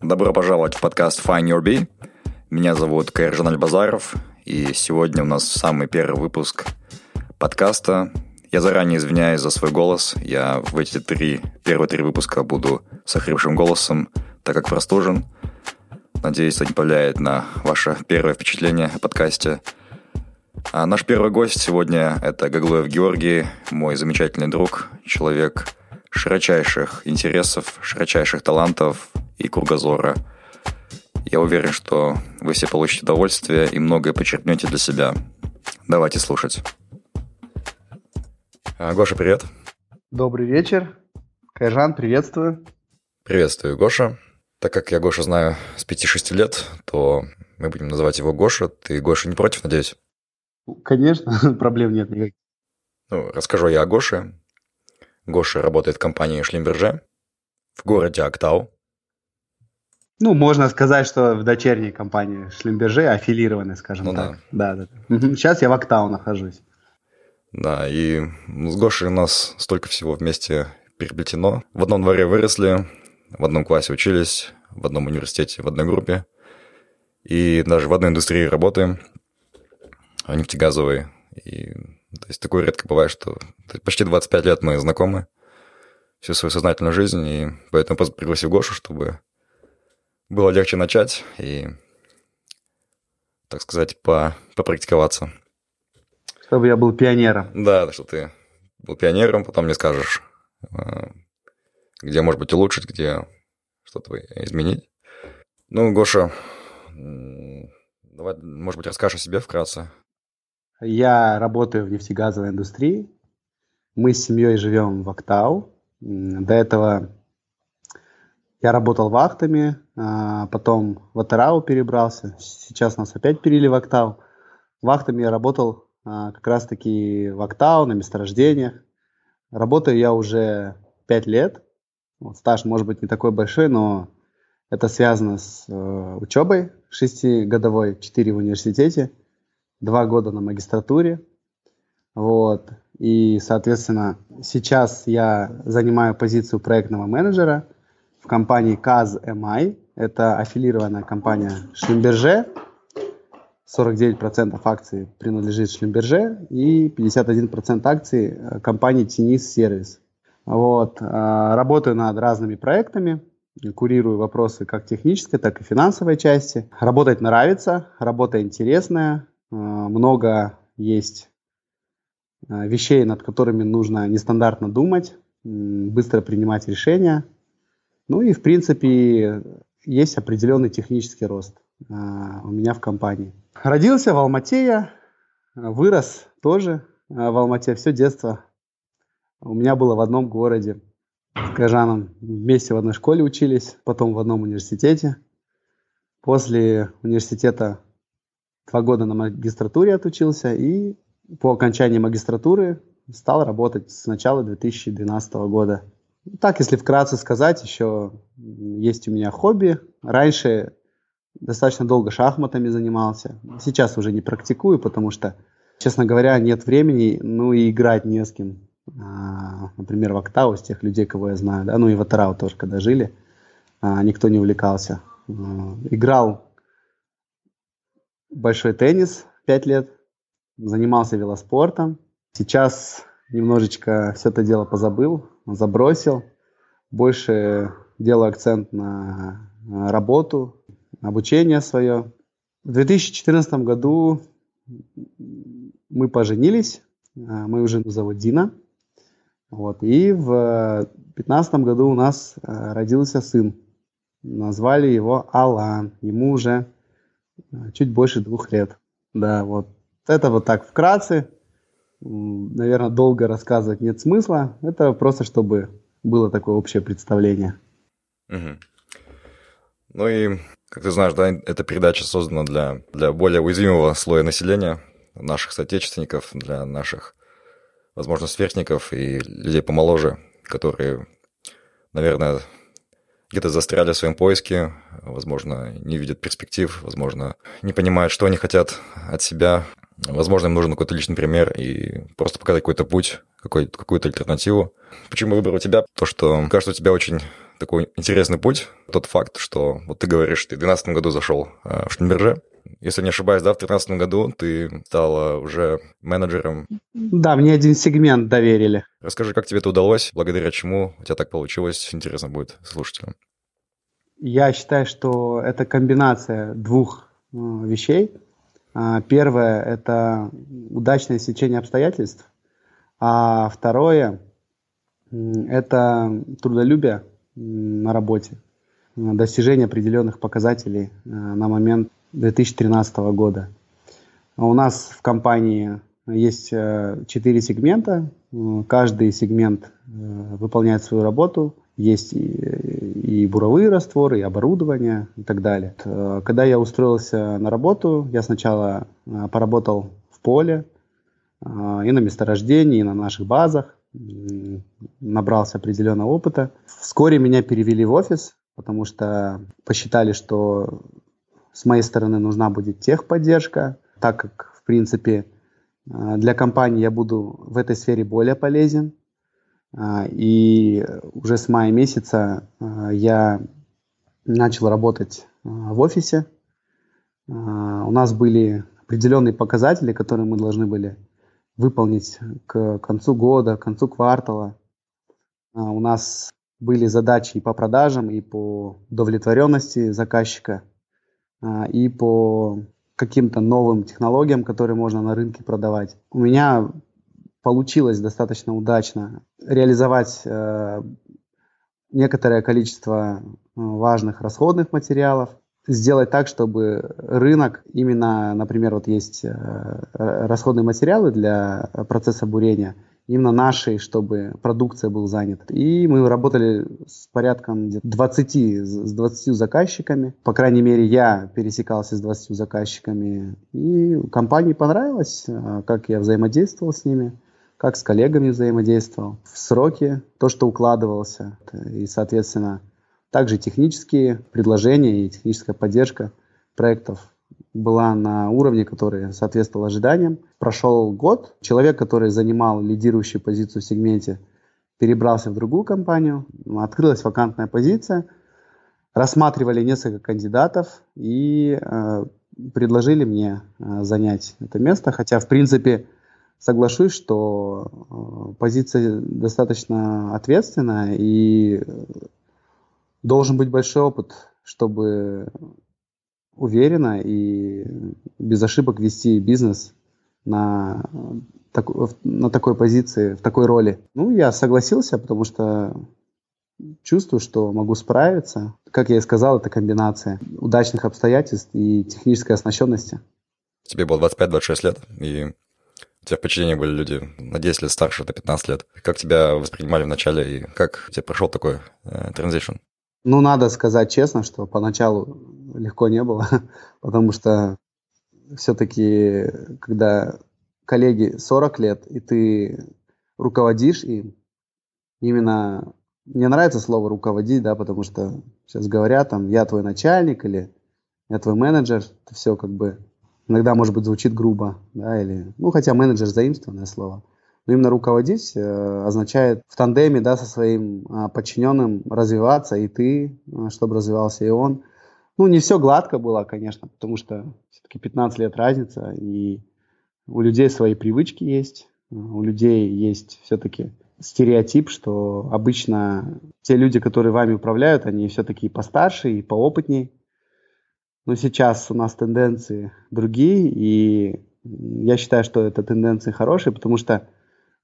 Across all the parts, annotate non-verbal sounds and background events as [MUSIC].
Добро пожаловать в подкаст Find Your Bee. Меня зовут Кайржан Альбазаров, и сегодня у нас самый первый выпуск подкаста. Я заранее извиняюсь за свой голос. Я в эти три, первые три выпуска буду с охрипшим голосом, так как простужен. Надеюсь, это не повлияет на ваше первое впечатление о подкасте. А наш первый гость сегодня – это Гаглоев Георгий, мой замечательный друг, человек широчайших интересов, широчайших талантов и кругозора – я уверен, что вы все получите удовольствие и многое почерпнете для себя. Давайте слушать. А, Гоша, привет. Добрый вечер. Кайжан, приветствую. Приветствую, Гоша. Так как я Гоша знаю с 5-6 лет, то мы будем называть его Гоша. Ты, Гоша, не против, надеюсь? Конечно, [LAUGHS] проблем нет никаких. Ну, расскажу я о Гоше. Гоша работает в компании Шлимберже в городе Актау. Ну, можно сказать, что в дочерней компании Шлемберже аффилированы, скажем ну, так. Да. Да, да. Сейчас я в Октау нахожусь. Да, и с Гошей у нас столько всего вместе переплетено. В одном дворе выросли, в одном классе учились, в одном университете, в одной группе. И даже в одной индустрии работаем, нефтегазовой. И то есть такое редко бывает, что почти 25 лет мы знакомы всю свою сознательную жизнь, и поэтому пригласил Гошу, чтобы было легче начать и, так сказать, по, попрактиковаться. Чтобы я был пионером. Да, что ты был пионером, потом мне скажешь, э, где, может быть, улучшить, где что-то изменить. Ну, Гоша, давай, может быть, расскажешь о себе вкратце. Я работаю в нефтегазовой индустрии. Мы с семьей живем в Актау. До этого я работал вахтами, а, потом в Атарау перебрался. Сейчас нас опять перели в Октау. Вахтами я работал а, как раз-таки в Октау, на месторождениях. Работаю я уже 5 лет. Вот, стаж может быть не такой большой, но это связано с э, учебой шестигодовой, 4 в университете, 2 года на магистратуре. Вот. И, соответственно, сейчас я занимаю позицию проектного менеджера – компании КАЗ-МИ. Это аффилированная компания Шлимберже. 49% акций принадлежит Шлимберже и 51% акций э, компании Тенис Сервис. Вот. Э, работаю над разными проектами, курирую вопросы как технической, так и финансовой части. Работать нравится, работа интересная, э, много есть вещей, над которыми нужно нестандартно думать, быстро принимать решения – ну и, в принципе, есть определенный технический рост а, у меня в компании. Родился в Алмате я, вырос тоже а, в Алмате, все детство. У меня было в одном городе с Кажаном. Вместе в одной школе учились, потом в одном университете. После университета два года на магистратуре отучился и по окончании магистратуры стал работать с начала 2012 года. Так, если вкратце сказать, еще есть у меня хобби. Раньше достаточно долго шахматами занимался. Сейчас уже не практикую, потому что, честно говоря, нет времени, ну и играть не с кем. А, например, в Октау, с тех людей, кого я знаю, да, ну и в Атарау тоже, когда жили, а, никто не увлекался. А, играл большой теннис 5 лет, занимался велоспортом. Сейчас немножечко все это дело позабыл, забросил. Больше делаю акцент на работу. обучение свое. В 2014 году мы поженились, а, мы уже зовут Дина. Вот, и в 2015 году у нас а, родился сын. Назвали его Алан. Ему уже чуть больше двух лет. Да, вот. Это вот так вкратце. Наверное, долго рассказывать нет смысла. Это просто, чтобы было такое общее представление. Угу. Ну и, как ты знаешь, да, эта передача создана для, для более уязвимого слоя населения, наших соотечественников, для наших, возможно, сверстников и людей помоложе, которые, наверное, где-то застряли в своем поиске, возможно, не видят перспектив, возможно, не понимают, что они хотят от себя. Возможно, им нужен какой-то личный пример и просто показать какой-то путь, какой, какую-то альтернативу. Почему выбрал тебя? То, что, кажется, у тебя очень такой интересный путь. Тот факт, что вот ты говоришь, ты в 2012 году зашел э, в Штенберже, если не ошибаюсь, да, в 2013 году ты стала уже менеджером. Да, мне один сегмент доверили. Расскажи, как тебе это удалось, благодаря чему у тебя так получилось, интересно будет слушателям. Я считаю, что это комбинация двух э, вещей. А, первое – это удачное сечение обстоятельств, а второе – это трудолюбие на работе, достижение определенных показателей э, на момент 2013 года. У нас в компании есть э, четыре сегмента. Каждый сегмент э, выполняет свою работу. Есть и, буровые растворы, и оборудование и так далее. Э, когда я устроился на работу, я сначала поработал в поле, и на месторождении, и на наших базах. Набрался определенного опыта. Вскоре меня перевели в офис, потому что посчитали, что с моей стороны нужна будет техподдержка, так как, в принципе, э, для компании я буду в этой сфере более полезен. Э, и уже с мая месяца э, я начал работать в офисе. У нас были определенные показатели, которые мы должны были выполнить к концу года, к концу квартала. У нас были задачи и по продажам, и по удовлетворенности заказчика – а, и по каким-то новым технологиям, которые можно на рынке продавать. У меня получилось достаточно удачно реализовать э, некоторое количество э, важных расходных материалов, сделать так, чтобы рынок, именно, например, вот есть э, расходные материалы для процесса бурения – именно нашей, чтобы продукция был занят. И мы работали с порядком 20, с 20 заказчиками. По крайней мере, я пересекался с 20 заказчиками. И компании понравилось, а, как я взаимодействовал с ними, как с коллегами взаимодействовал. В сроки то, что укладывался. И, соответственно, также технические предложения и техническая поддержка проектов была на уровне, который соответствовал ожиданиям. Прошел год, человек, который занимал лидирующую позицию в сегменте, перебрался в другую компанию, открылась вакантная позиция, рассматривали несколько кандидатов и э, предложили мне э, занять это место, хотя, в принципе, соглашусь, что э, позиция достаточно ответственная и должен быть большой опыт, чтобы уверенно и без ошибок вести бизнес на, так, на такой позиции, в такой роли. Ну, я согласился, потому что чувствую, что могу справиться. Как я и сказал, это комбинация удачных обстоятельств и технической оснащенности. Тебе было 25-26 лет, и у тебя в подчинении были люди на 10 лет старше, это 15 лет. Как тебя воспринимали вначале, и как тебе прошел такой э, транзишн? Ну, надо сказать честно, что поначалу легко не было, [LAUGHS] потому что все-таки, когда коллеги 40 лет, и ты руководишь им, именно мне нравится слово руководить, да, потому что сейчас говорят там, я твой начальник или я твой менеджер, это все как бы иногда, может быть, звучит грубо, да, или, ну, хотя менеджер заимствованное слово. Но именно руководить э, означает в тандеме, да, со своим э, подчиненным развиваться, и ты, э, чтобы развивался и он. Ну, не все гладко было, конечно, потому что все-таки 15 лет разница, и у людей свои привычки есть, у людей есть все-таки стереотип, что обычно те люди, которые вами управляют, они все-таки постарше и поопытнее. Но сейчас у нас тенденции другие, и я считаю, что это тенденции хорошие, потому что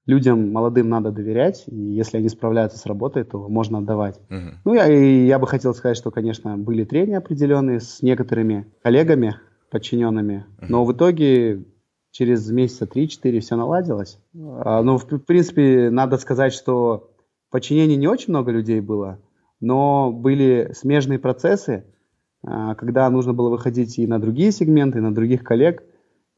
людям молодым надо доверять, и если они справляются с работой, то можно отдавать. Uh-huh. Ну, я, и я бы хотел сказать, что, конечно, были трения определенные с некоторыми коллегами, подчиненными, uh-huh. но в итоге через месяца 3-4 все наладилось. А, ну, в, в принципе, надо сказать, что в подчинении не очень много людей было, но были смежные процессы, когда нужно было выходить и на другие сегменты, и на других коллег –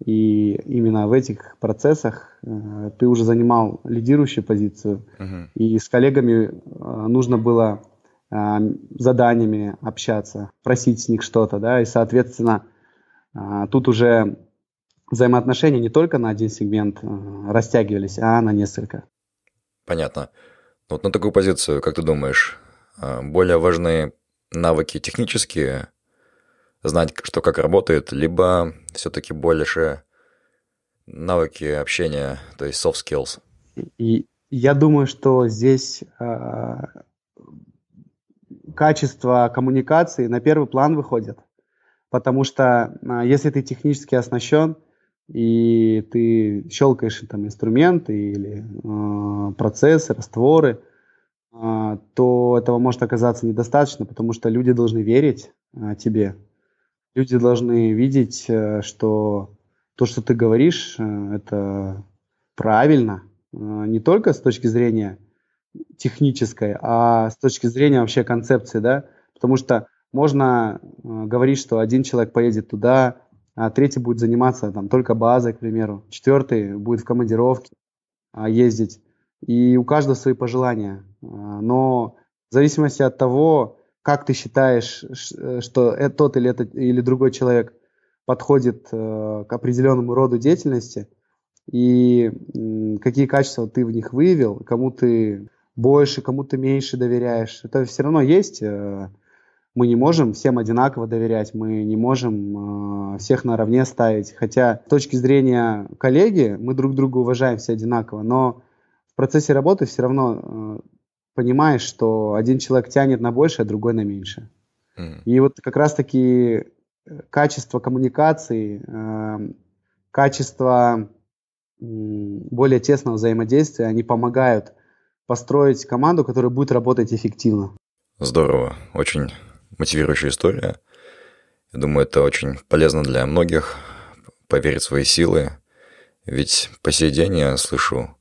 и именно в этих процессах э, ты уже занимал лидирующую позицию, uh-huh. и с коллегами э, нужно было э, заданиями общаться, просить с них что-то, да, и, соответственно, э, тут уже взаимоотношения не только на один сегмент э, растягивались, а на несколько. Понятно. Вот на такую позицию, как ты думаешь, более важны навыки технические знать, что как работает, либо все-таки больше навыки общения, то есть soft skills? И я думаю, что здесь э, качество коммуникации на первый план выходит, потому что э, если ты технически оснащен и ты щелкаешь там инструменты или э, процессы, растворы, э, то этого может оказаться недостаточно, потому что люди должны верить э, тебе, люди должны видеть, э, что то, что ты говоришь, э, это правильно, э, не только с точки зрения технической, а с точки зрения вообще концепции, да, потому что можно говорить, что один человек поедет туда, а третий будет заниматься там только базой, к примеру, четвертый будет в командировке а, ездить, и у каждого свои пожелания, но в зависимости от того, как ты считаешь, э, что тот или, этот, или другой человек подходит э, к определенному роду деятельности, и какие качества ты в них выявил, кому ты больше, кому ты меньше доверяешь. Это все равно есть. Э, мы не можем всем одинаково доверять, мы не можем всех наравне ставить. Хотя с точки зрения коллеги мы друг друга уважаем все одинаково, но в процессе работы все равно понимаешь, что один человек тянет на больше, а другой на меньше. Mm. И вот как раз-таки э, качество коммуникации, э, качество э, более тесного взаимодействия, они помогают построить команду, которая будет работать эффективно. Здорово, очень мотивирующая история. Я думаю, это очень полезно для многих поверить в свои силы. Ведь по сей день я слышу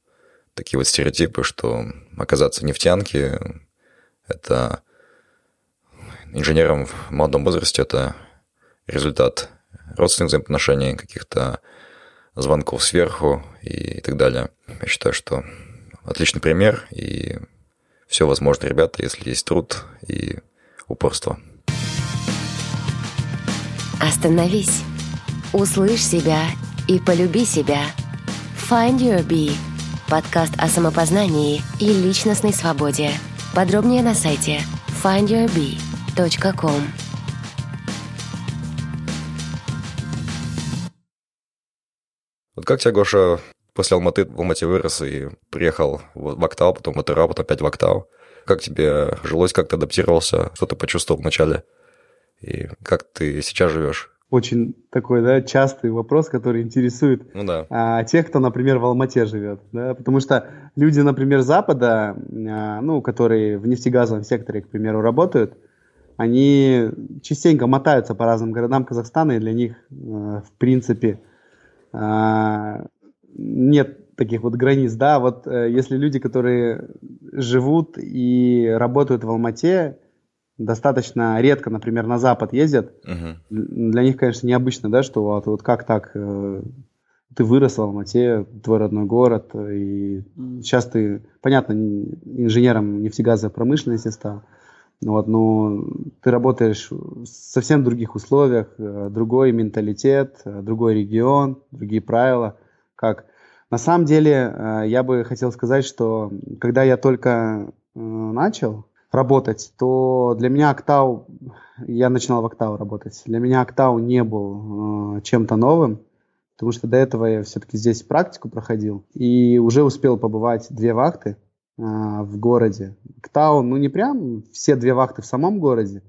такие вот стереотипы, что оказаться в нефтянке – это инженером в молодом возрасте – это результат родственных взаимоотношений, каких-то звонков сверху и так далее. Я считаю, что отличный пример, и все возможно, ребята, если есть труд и упорство. Остановись, услышь себя и полюби себя. Find your bee – Подкаст о самопознании и личностной свободе. Подробнее на сайте findyourbee.com. Вот как тебя, Гоша, после Алматы в Алмате вырос и приехал в Актау, потом в Атырау, потом опять в Актау? Как тебе жилось, как ты адаптировался, что ты почувствовал вначале? И как ты сейчас живешь? Очень такой, да, частый вопрос, который интересует ну, да. а, тех, кто, например, в Алмате живет, да, потому что люди, например, Запада, а, ну, которые в нефтегазовом секторе, к примеру, работают, они частенько мотаются по разным городам Казахстана, и для них, а, в принципе, а, нет таких вот границ, да, вот а, если люди, которые живут и работают в Алмате, достаточно редко, например, на Запад ездят. Uh-huh. Для них, конечно, необычно, да, что вот, вот как так, э, ты вырос в Алмате, твой родной город, и сейчас ты, понятно, инженером нефтегазовой промышленности стал, вот, но ты работаешь в совсем других условиях, э, другой менталитет, э, другой регион, другие правила, как на самом деле я бы хотел сказать, что когда я только начал, работать, то для меня Октау, я начинал в Октау работать, для меня Октау не был э, чем-то новым, потому что до этого я все-таки здесь практику проходил и уже успел побывать две вахты э, в городе. Октау, ну не прям все две вахты в самом городе,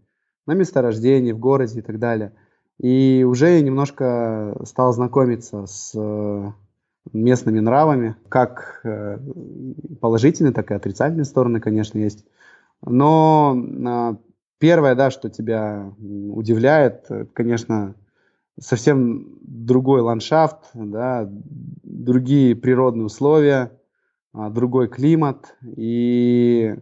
на месторождении, в городе и так далее. и уже немножко стал знакомиться с э, местными нравами, как э, положительные, так и отрицательные стороны, конечно, есть. Но а, первое, да, что тебя удивляет, конечно, совсем другой ландшафт, да, другие природные условия, а, другой климат и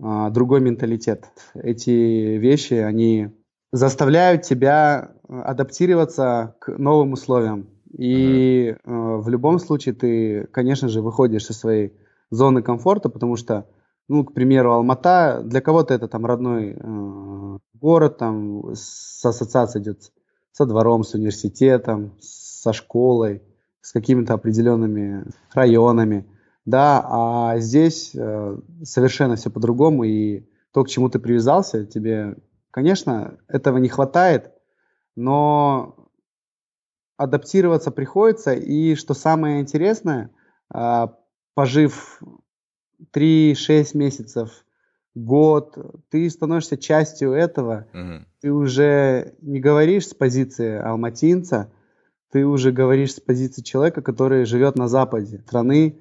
а, другой менталитет. Эти вещи, они заставляют тебя адаптироваться к новым условиям. И mm-hmm. в любом случае ты, конечно же, выходишь со своей зоны комфорта, потому что, ну, к примеру, Алмата, для кого-то это там родной э, город, там с ассоциацией идет со двором, с университетом, со школой, с какими-то определенными районами, да, а здесь э, совершенно все по-другому, и то, к чему ты привязался, тебе, конечно, этого не хватает, но адаптироваться приходится, и что самое интересное, э, пожив 3-6 месяцев год, ты становишься частью этого, угу. ты уже не говоришь с позиции алматинца, ты уже говоришь с позиции человека, который живет на западе страны,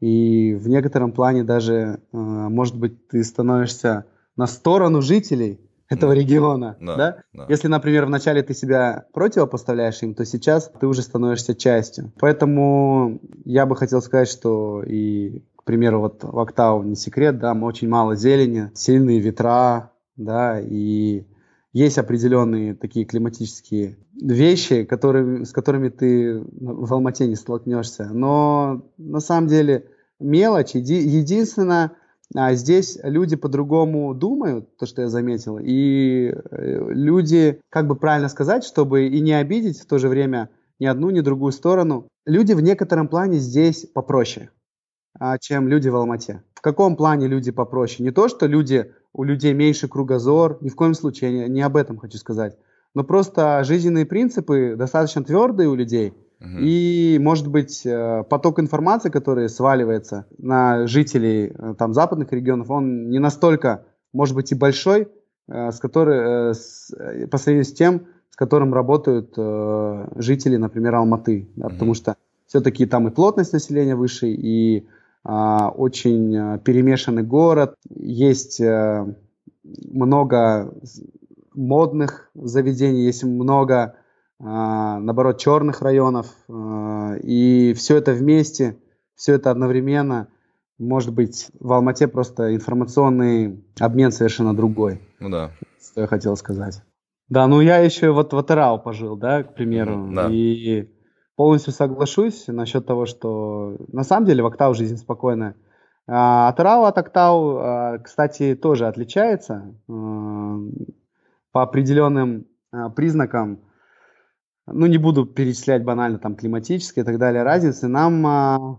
и в некотором плане даже, э, может быть, ты становишься на сторону жителей этого региона, да, да? да? Если, например, вначале ты себя противопоставляешь им, то сейчас ты уже становишься частью. Поэтому я бы хотел сказать, что и примеру, вот в Октау не секрет, да, очень мало зелени, сильные ветра, да, и есть определенные такие климатические вещи, которые, с которыми ты в Алмате не столкнешься. Но на самом деле мелочь. Единственное, а здесь люди по-другому думают, то, что я заметил, и э, люди, как бы правильно сказать, чтобы и не обидеть в то же время ни одну, ни другую сторону, люди в некотором плане здесь попроще. А, чем люди в Алмате. В каком плане люди попроще? Не то, что люди, у людей меньше кругозор, ни в коем случае, не, не об этом хочу сказать. Но просто жизненные принципы достаточно твердые у людей. Угу. И, может быть, э, поток информации, который сваливается на жителей э, там, западных регионов, он не настолько, может быть, и большой, э, с которой, с, по сравнению с тем, с которым работают жители, например, Алматы. Да, угу. Потому что все-таки там и плотность населения выше, и очень а, перемешанный город, есть э, много модных заведений, есть много, а, наоборот, черных районов, и все это вместе, все это одновременно, может быть, в Алмате просто информационный обмен совершенно другой. Ну да. Что я хотел сказать. Да, ну я еще вот в Атырау пожил, да, к примеру, да. и полностью соглашусь насчет того, что на самом деле в Октау жизнь спокойная. А, Атырау от Октау, а, кстати, тоже отличается а, по определенным а, признакам. Ну, не буду перечислять банально там климатические и так далее разницы. Нам а,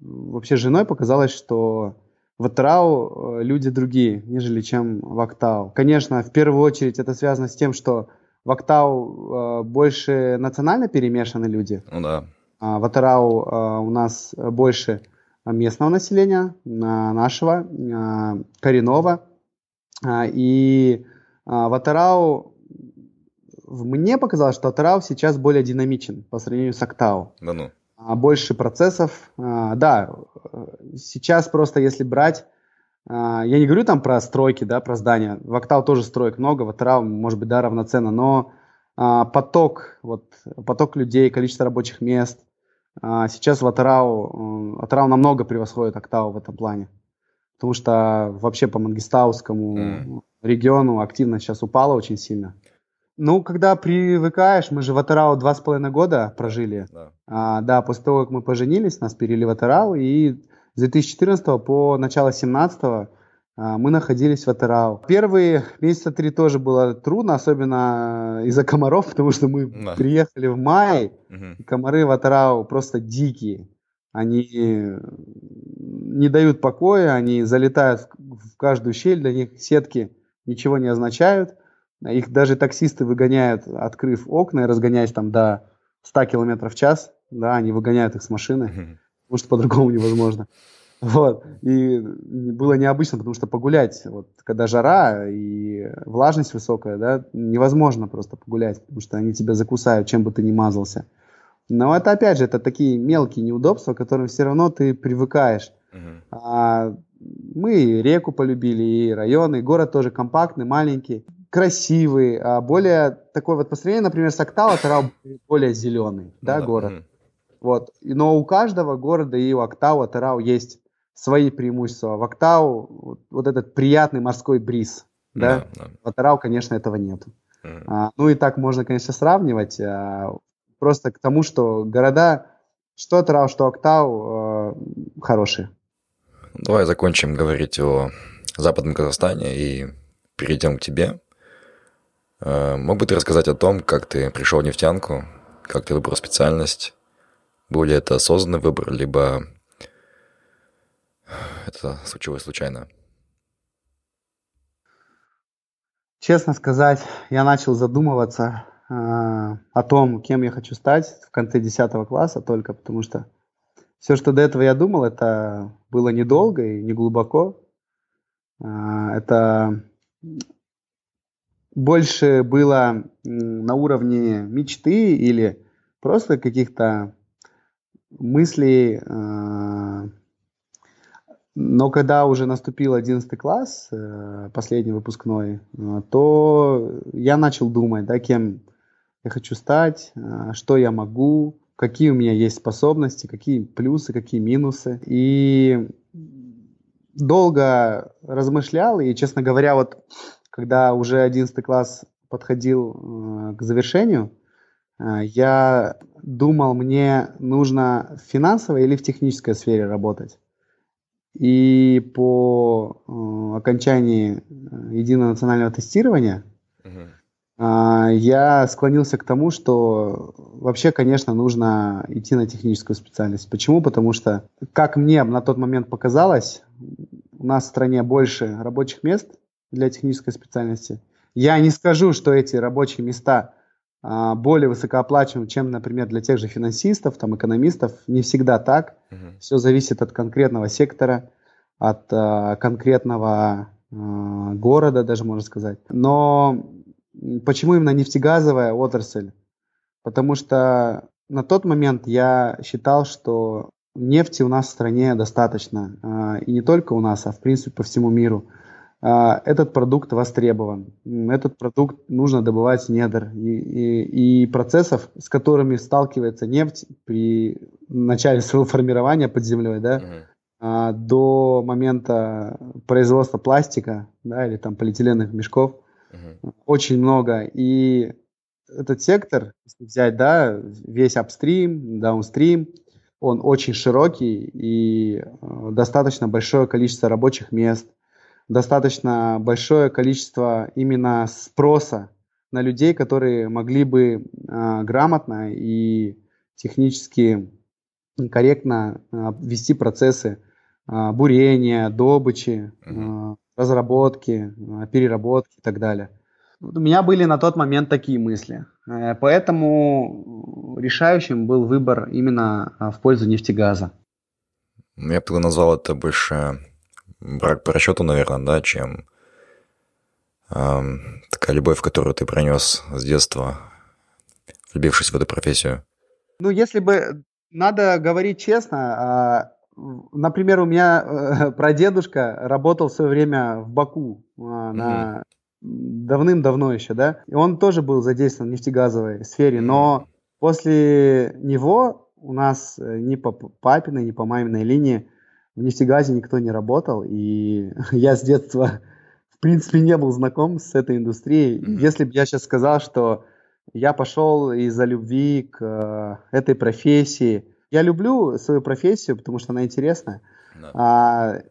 вообще с женой показалось, что в Атырау люди другие, нежели чем в Октау. Конечно, в первую очередь это связано с тем, что в Актау э, больше национально перемешаны люди. Ну да. А в Атарау э, у нас больше местного населения, э, нашего, э, коренного. Э, и э, в Атарау мне показалось, что Атарау сейчас более динамичен по сравнению с Актау. Да ну. Больше процессов. Э, да, сейчас просто если брать а, я не говорю там про стройки, да, про здания. В Октау тоже строек много, в Атырау, может быть, да, равноценно, но а, поток, вот, поток людей, количество рабочих мест, а, сейчас в Атырау, Атырау намного превосходит Октау в этом плане. Потому что вообще по Мангистаускому mm. региону активность сейчас упала очень сильно. Ну, когда привыкаешь, мы же в Атырау два с половиной года прожили. Да. А, да, после того, как мы поженились, нас перевели в Атырау, и с 2014 по начало 2017 а, мы находились в Атырау. Первые месяца три тоже было трудно, особенно из-за комаров, [LAUGHS] потому что мы да. приехали в мае, угу. и комары в Атырау просто дикие. Они не дают покоя, они залетают в каждую щель, для них сетки ничего не означают. Их даже таксисты выгоняют, открыв окна и разгоняясь там до 100 км в час. Да, они выгоняют их с машины, угу. Потому что по-другому невозможно. Вот. И было необычно, потому что погулять, вот, когда жара и влажность высокая, да, невозможно просто погулять, потому что они тебя закусают, чем бы ты ни мазался. Но это, опять же, это такие мелкие неудобства, к которым все равно ты привыкаешь. Uh-huh. А, мы реку полюбили, и район, и город тоже компактный, маленький, красивый, а более такой вот по например, с Октава, Тарау более зеленый, да, да, город. Вот. Но у каждого города и у Октау, Тарау есть свои преимущества. В Октау вот, вот этот приятный морской бриз, да, да, да. в Атарау, конечно, этого нет. Mm. А, ну и так можно, конечно, сравнивать, а, просто к тому, что города, что Атарау, что Октау, а, хорошие. Давай закончим говорить о Западном Казахстане и перейдем к тебе. А, мог бы ты рассказать о том, как ты пришел в нефтянку, как ты выбрал специальность? Ли это осознанный выбор, либо это случилось случайно? Честно сказать, я начал задумываться э, о том, кем я хочу стать в конце 10 класса только, потому что все, что до этого я думал, это было недолго и не глубоко. Э, это больше было на уровне мечты или просто каких-то мыслей, э, но когда уже наступил 11 класс, э, последний выпускной, э, то я начал думать, да, кем я хочу стать, что я могу, какие у меня есть способности, какие плюсы, какие минусы. И долго размышлял, и, честно говоря, вот когда уже 11 класс подходил к завершению, я думал, мне нужно в финансовой или в технической сфере работать. И по э, окончании э, единого национального тестирования uh-huh. я склонился к тому, что вообще, конечно, нужно идти на техническую специальность. Почему? Потому что, как мне на тот момент показалось, у нас в стране больше рабочих мест для технической специальности. Я не скажу, что эти рабочие места а, более высокооплачиваемым, чем, например, для тех же финансистов, там, экономистов. Не всегда так. Uh-huh. Все зависит от конкретного сектора, от uh, конкретного uh, города, даже можно сказать. Но почему именно нефтегазовая отрасль? Потому что на тот момент я считал, что нефти у нас в стране достаточно. И не только у нас, а в принципе по всему миру. А, этот продукт востребован. Этот продукт нужно добывать с недр. И, и, и процессов, с которыми сталкивается нефть при начале своего формирования под землей, да, uh-huh. до момента производства пластика, да, или там полиэтиленовых мешков, uh-huh. очень много. И этот сектор, если взять, да, весь апстрим, даунстрим, он очень широкий и э, достаточно большое количество рабочих мест, достаточно большое количество именно спроса на людей, которые могли бы э, грамотно и технически корректно э, вести процессы э, бурения, добычи, э, разработки, э, переработки и так далее. У меня были на тот момент такие мысли. Поэтому решающим был выбор именно в пользу нефтегаза. Я бы назвал это больше брак по расчету, наверное, да, чем эм, такая любовь, которую ты пронес с детства, влюбившись в эту профессию? Ну, если бы надо говорить честно, э, например, у меня э, [LAUGHS] прадедушка работал в свое время в Баку э, на давным-давно еще, да, и он тоже был задействован в нефтегазовой сфере, но после него у нас э, ни по папиной, ни по маминой линии в нефтегазе никто не работал, и [LAUGHS] я с детства, в принципе, не был знаком с этой индустрией. Mm-hmm. Если бы я сейчас сказал, что я пошел из-за любви к э, этой профессии, я люблю свою профессию, потому что она интересная. No. А,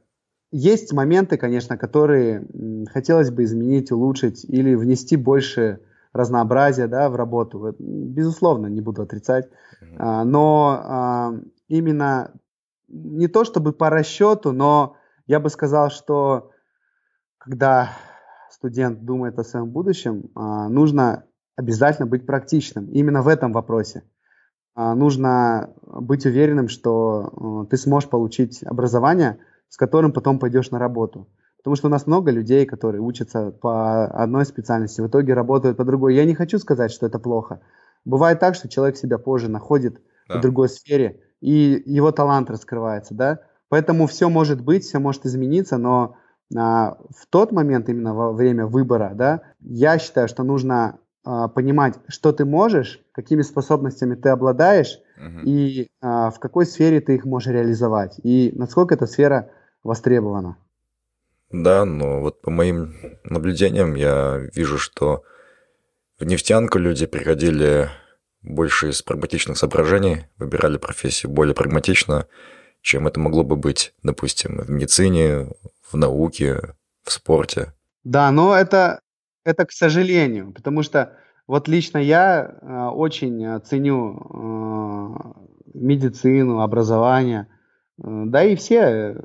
есть моменты, конечно, которые хотелось бы изменить, улучшить или внести больше разнообразия да, в работу. Безусловно, не буду отрицать. Mm-hmm. А, но а, именно не то чтобы по расчету, но я бы сказал, что когда студент думает о своем будущем, а, нужно обязательно быть практичным именно в этом вопросе. нужно быть уверенным, что ты сможешь получить образование, с которым потом пойдешь на работу. Потому что у нас много людей, которые учатся по одной специальности, в итоге работают по другой. Я не хочу сказать, что это плохо. Бывает так, что человек себя позже находит да. в другой сфере, и его талант раскрывается, да. Поэтому все может быть, все может измениться, но а, в тот момент, именно во время выбора, да, я считаю, что нужно а, понимать, что ты можешь, какими способностями ты обладаешь, uh-huh. и а, в какой сфере ты их можешь реализовать, и насколько эта сфера востребована. Да, но вот по моим наблюдениям я вижу, что в нефтянку люди приходили больше из прагматичных соображений, выбирали профессию более прагматично, чем это могло бы быть, допустим, в медицине, в науке, в спорте. Да, но это, это к сожалению, потому что вот лично я э, очень ценю э, медицину, образование, э, да и все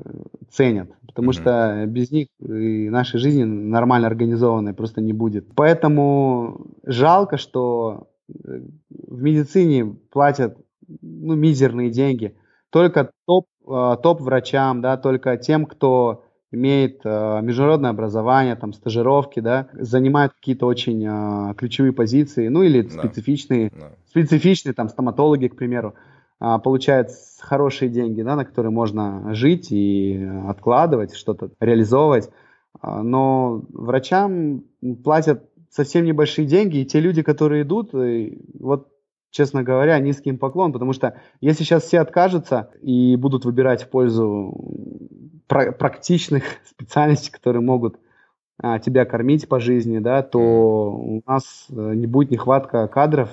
ценят потому mm-hmm. что без них и нашей жизни нормально организованной просто не будет. Поэтому жалко, что э, в медицине платят ну, мизерные деньги. Только топ, э, топ врачам, да, только тем, кто имеет э, международное образование, там, стажировки, да, занимает какие-то очень э, ключевые позиции, ну, или да. специфичные, да. специфичные, там, стоматологи, к примеру. А, получает хорошие деньги, да, на которые можно жить и откладывать, что-то реализовывать. А, но врачам платят совсем небольшие деньги, и те люди, которые идут, вот, честно говоря, низкий им поклон, потому что если сейчас все откажутся и будут выбирать в пользу практичных [LAUGHS] специальностей, которые могут а, тебя кормить по жизни, да, то у нас э, не будет нехватка кадров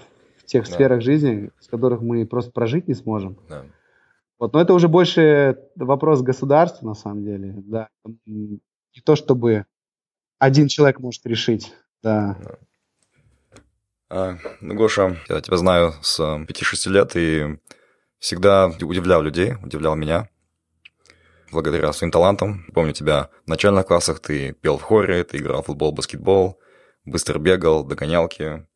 тех да. сферах жизни, с которых мы просто прожить не сможем. Да. Вот, но это уже больше вопрос государства, на самом деле, да. Не то, чтобы один человек может решить, да. А, ну, Гоша, я тебя знаю с 5-6 лет и всегда удивлял людей, удивлял меня благодаря своим талантам. Помню тебя в начальных классах, ты пел в хоре, ты играл в футбол, баскетбол, быстро бегал, догонялки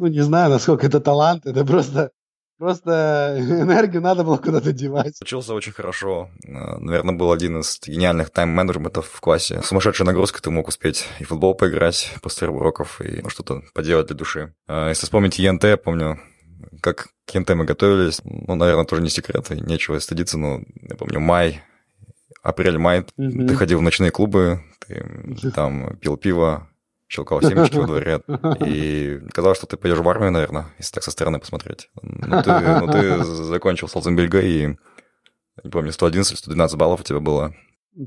ну, не знаю, насколько это талант, это просто, просто [LAUGHS] энергию надо было куда-то девать. Учился очень хорошо. Э, наверное, был один из гениальных тайм-менеджментов в классе. Сумасшедшая нагрузка, ты мог успеть и футбол поиграть после уроков, и ну, что-то поделать для души. Э, если вспомнить ЕНТ, я помню, как к ЕНТ мы готовились, ну, наверное, тоже не секрет, и нечего стыдиться, но я помню, май, апрель-май, mm-hmm. ты ходил в ночные клубы, ты [LAUGHS] там пил пиво, щелкал семечки во дворе. И казалось, что ты пойдешь в армию, наверное, если так со стороны посмотреть. Но ты, ну, ты закончил Солзенбельга, и, не помню, 111-112 баллов у тебя было.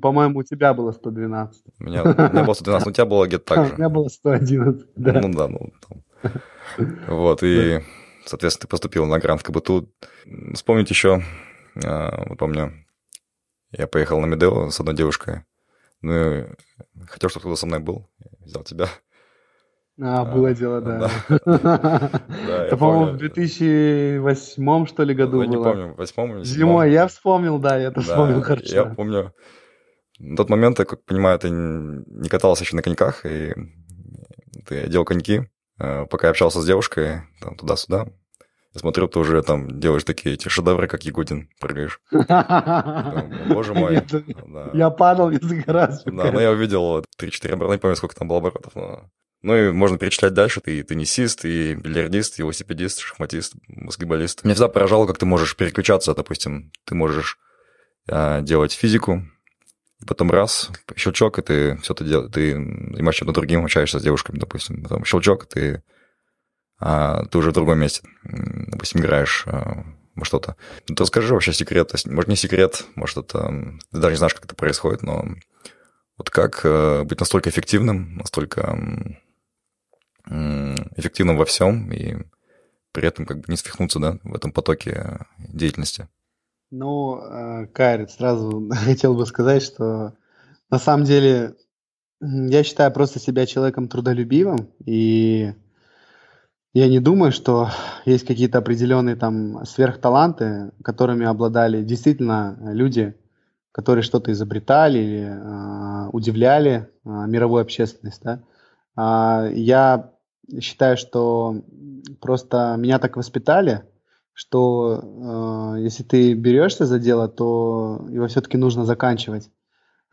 По-моему, у тебя было 112. У меня, у меня было 112, но у тебя было где-то так [LAUGHS] же. У меня было 111, да. Ну да, ну там. Вот, и, соответственно, ты поступил на грант КБТУ. Вспомнить еще, а, вот помню, я поехал на Медео с одной девушкой, ну, хотел, чтобы кто-то со мной был, взял тебя. А, было а, дело, да. [LAUGHS] Это, по-моему, в 2008 что ли году было. Я не помню, в восьмом Зимой, я вспомнил, да, я это вспомнил хорошо. Я помню, на тот момент, я, как понимаю, ты не катался еще на коньках, и ты одел коньки, э, пока я общался с девушкой, там, туда-сюда, я смотрю, ты уже там делаешь такие эти шедевры, как Ягудин, прыгаешь. Боже [LAUGHS] мой. Я падал несколько раз. Да, но я увидел 3-4 оборота, не помню, сколько там было оборотов, но... Ну и можно перечислять дальше. Ты и теннисист, и бильярдист, и велосипедист, шахматист, баскетболист. Меня всегда поражало, как ты можешь переключаться, допустим. Ты можешь а, делать физику, потом раз, щелчок, и ты все это делаешь, ты занимаешься чем-то другим, общаешься с девушками, допустим. Потом щелчок, ты а ты уже в другом месте, допустим, играешь а, во что-то. Ну, то скажи вообще секрет, может, не секрет, может, это... Ты даже не знаешь, как это происходит, но вот как э, быть настолько эффективным, настолько эффективным во всем и при этом как бы не свихнуться, да, в этом потоке деятельности? Ну, э, Кайр, сразу [LAUGHS] хотел бы сказать, что на самом деле я считаю просто себя человеком трудолюбивым, и я не думаю, что есть какие-то определенные там сверхталанты, которыми обладали действительно люди, которые что-то изобретали или э, удивляли э, мировую общественность. Да? А, я считаю, что просто меня так воспитали, что э, если ты берешься за дело, то его все-таки нужно заканчивать.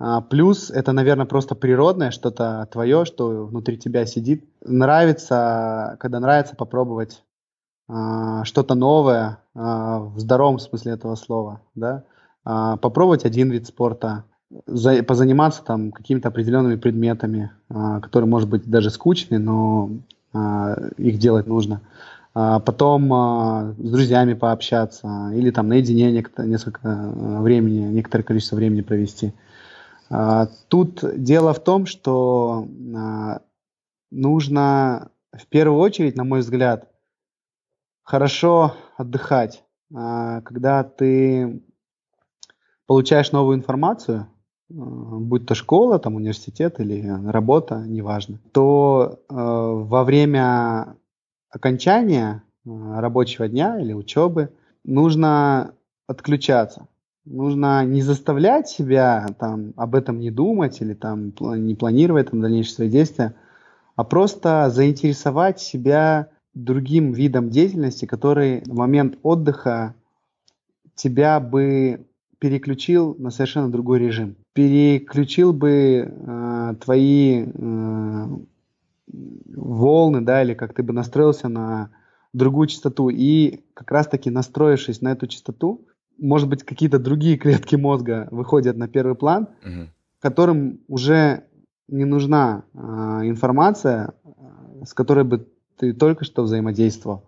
А, плюс это, наверное, просто природное, что-то твое, что внутри тебя сидит. Нравится, когда нравится попробовать а, что-то новое а, в здоровом смысле этого слова, да, попробовать один вид спорта, за, позаниматься там какими-то определенными предметами, которые, может быть, даже скучные, но их делать нужно. Потом с друзьями пообщаться или там наедине несколько времени, некоторое количество времени провести. Тут дело в том, что нужно в первую очередь, на мой взгляд, хорошо отдыхать. Когда ты получаешь новую информацию, будь то школа, там, университет или работа, неважно, то во время окончания э, рабочего дня или учебы нужно отключаться. Нужно не заставлять себя там об этом не думать или там не планировать там дальнейшие свои действия, а просто заинтересовать себя другим видом деятельности, который в момент отдыха тебя бы переключил на совершенно другой режим, переключил бы э, твои э, волны, да, или как ты бы настроился на другую частоту. И как раз-таки настроившись на эту частоту, может быть, какие-то другие клетки мозга выходят на первый план, угу. которым уже не нужна э, информация, с которой бы ты только что взаимодействовал.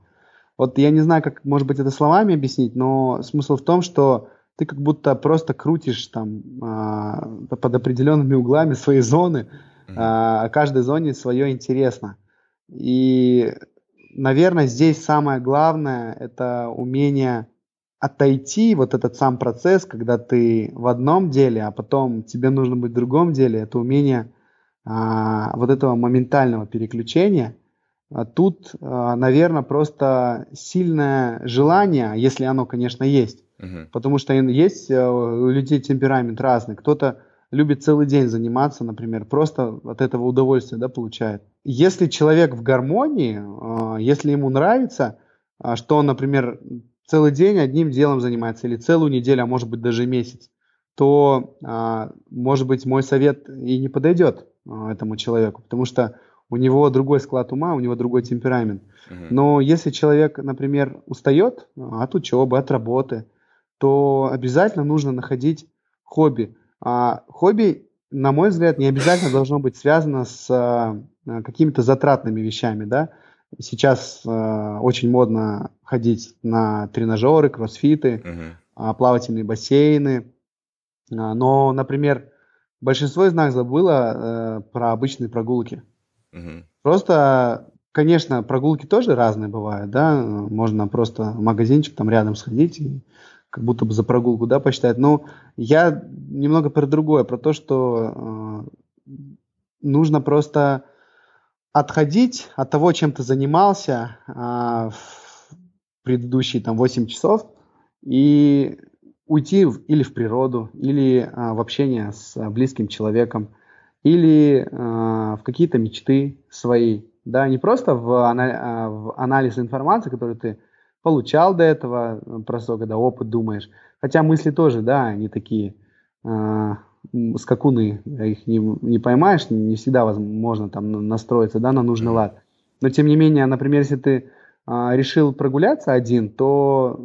Вот я не знаю, как, может быть, это словами объяснить, но смысл в том, что ты как будто просто крутишь там э, под определенными углами свои зоны, а, каждой зоне свое интересно. И, наверное, здесь самое главное – это умение отойти, вот этот сам процесс, когда ты в одном деле, а потом тебе нужно быть в другом деле, это умение а, вот этого моментального переключения. А тут, а, наверное, просто сильное желание, если оно, конечно, есть, uh-huh. потому что есть э, у людей темперамент разный. Кто-то любит целый день заниматься, например, просто от этого удовольствие да, получает. Если человек в гармонии, а, если ему нравится, а, что он, например, целый день одним делом занимается, или целую неделю, а может быть даже месяц, то, а, может быть, мой совет и не подойдет этому человеку, потому что у него другой склад ума, у него другой темперамент. Но если человек, например, устает от учебы, от работы, то обязательно нужно находить хобби. А хобби, на мой взгляд, не обязательно должно быть связано с а, какими-то затратными вещами, да. Сейчас а, очень модно ходить на тренажеры, кроссфиты, uh-huh. плавательные бассейны. но, например, большинство из нас забыло э, про обычные прогулки. Uh-huh. Просто, конечно, прогулки тоже разные бывают, да. Можно просто в магазинчик там рядом сходить и как будто бы за прогулку, да, посчитать. Но я немного про другое, про то, что э, нужно просто отходить от того, чем ты занимался э, в предыдущие там 8 часов и уйти в, или в природу, или э, в общение с близким человеком, или э, в какие-то мечты свои, да, не просто в, ана- в анализ информации, которую ты получал до этого, э, просто когда опыт думаешь. Хотя мысли тоже, да, они такие скакуны, их не, не поймаешь, не всегда возможно там настроиться, да, на нужный лад. Но тем не менее, например, если ты э, решил прогуляться один, то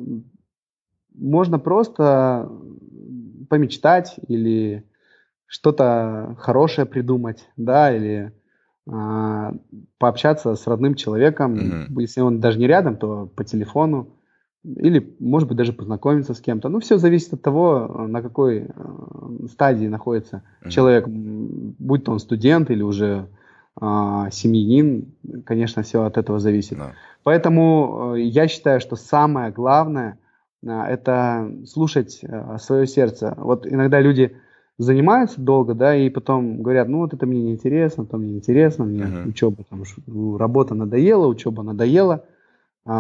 можно просто помечтать или что-то хорошее придумать, да, или а, пообщаться с родным человеком, mm-hmm. если он даже не рядом, то по телефону, или, может быть, даже познакомиться с кем-то. Ну, все зависит от того, на какой э, стадии находится mm-hmm. человек, будь то он студент или уже э, семьянин, конечно, все от этого зависит. No. Поэтому э, я считаю, что самое главное э, это слушать э, свое сердце. Вот иногда люди занимаются долго, да, и потом говорят, ну вот это мне неинтересно, то мне интересно, мне uh-huh. учеба, там, работа надоела, учеба надоела,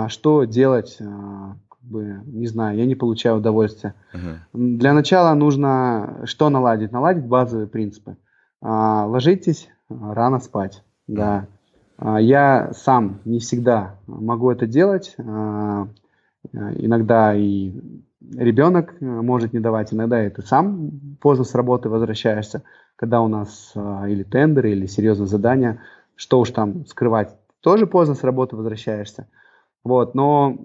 что делать, а, как бы, не знаю, я не получаю удовольствия. Uh-huh. Для начала нужно что наладить? Наладить базовые принципы. А, ложитесь рано спать, uh-huh. да. А, я сам не всегда могу это делать, а, Иногда и ребенок может не давать, иногда и ты сам поздно с работы возвращаешься, когда у нас или тендеры, или серьезные задания, что уж там скрывать, тоже поздно с работы возвращаешься. Вот, но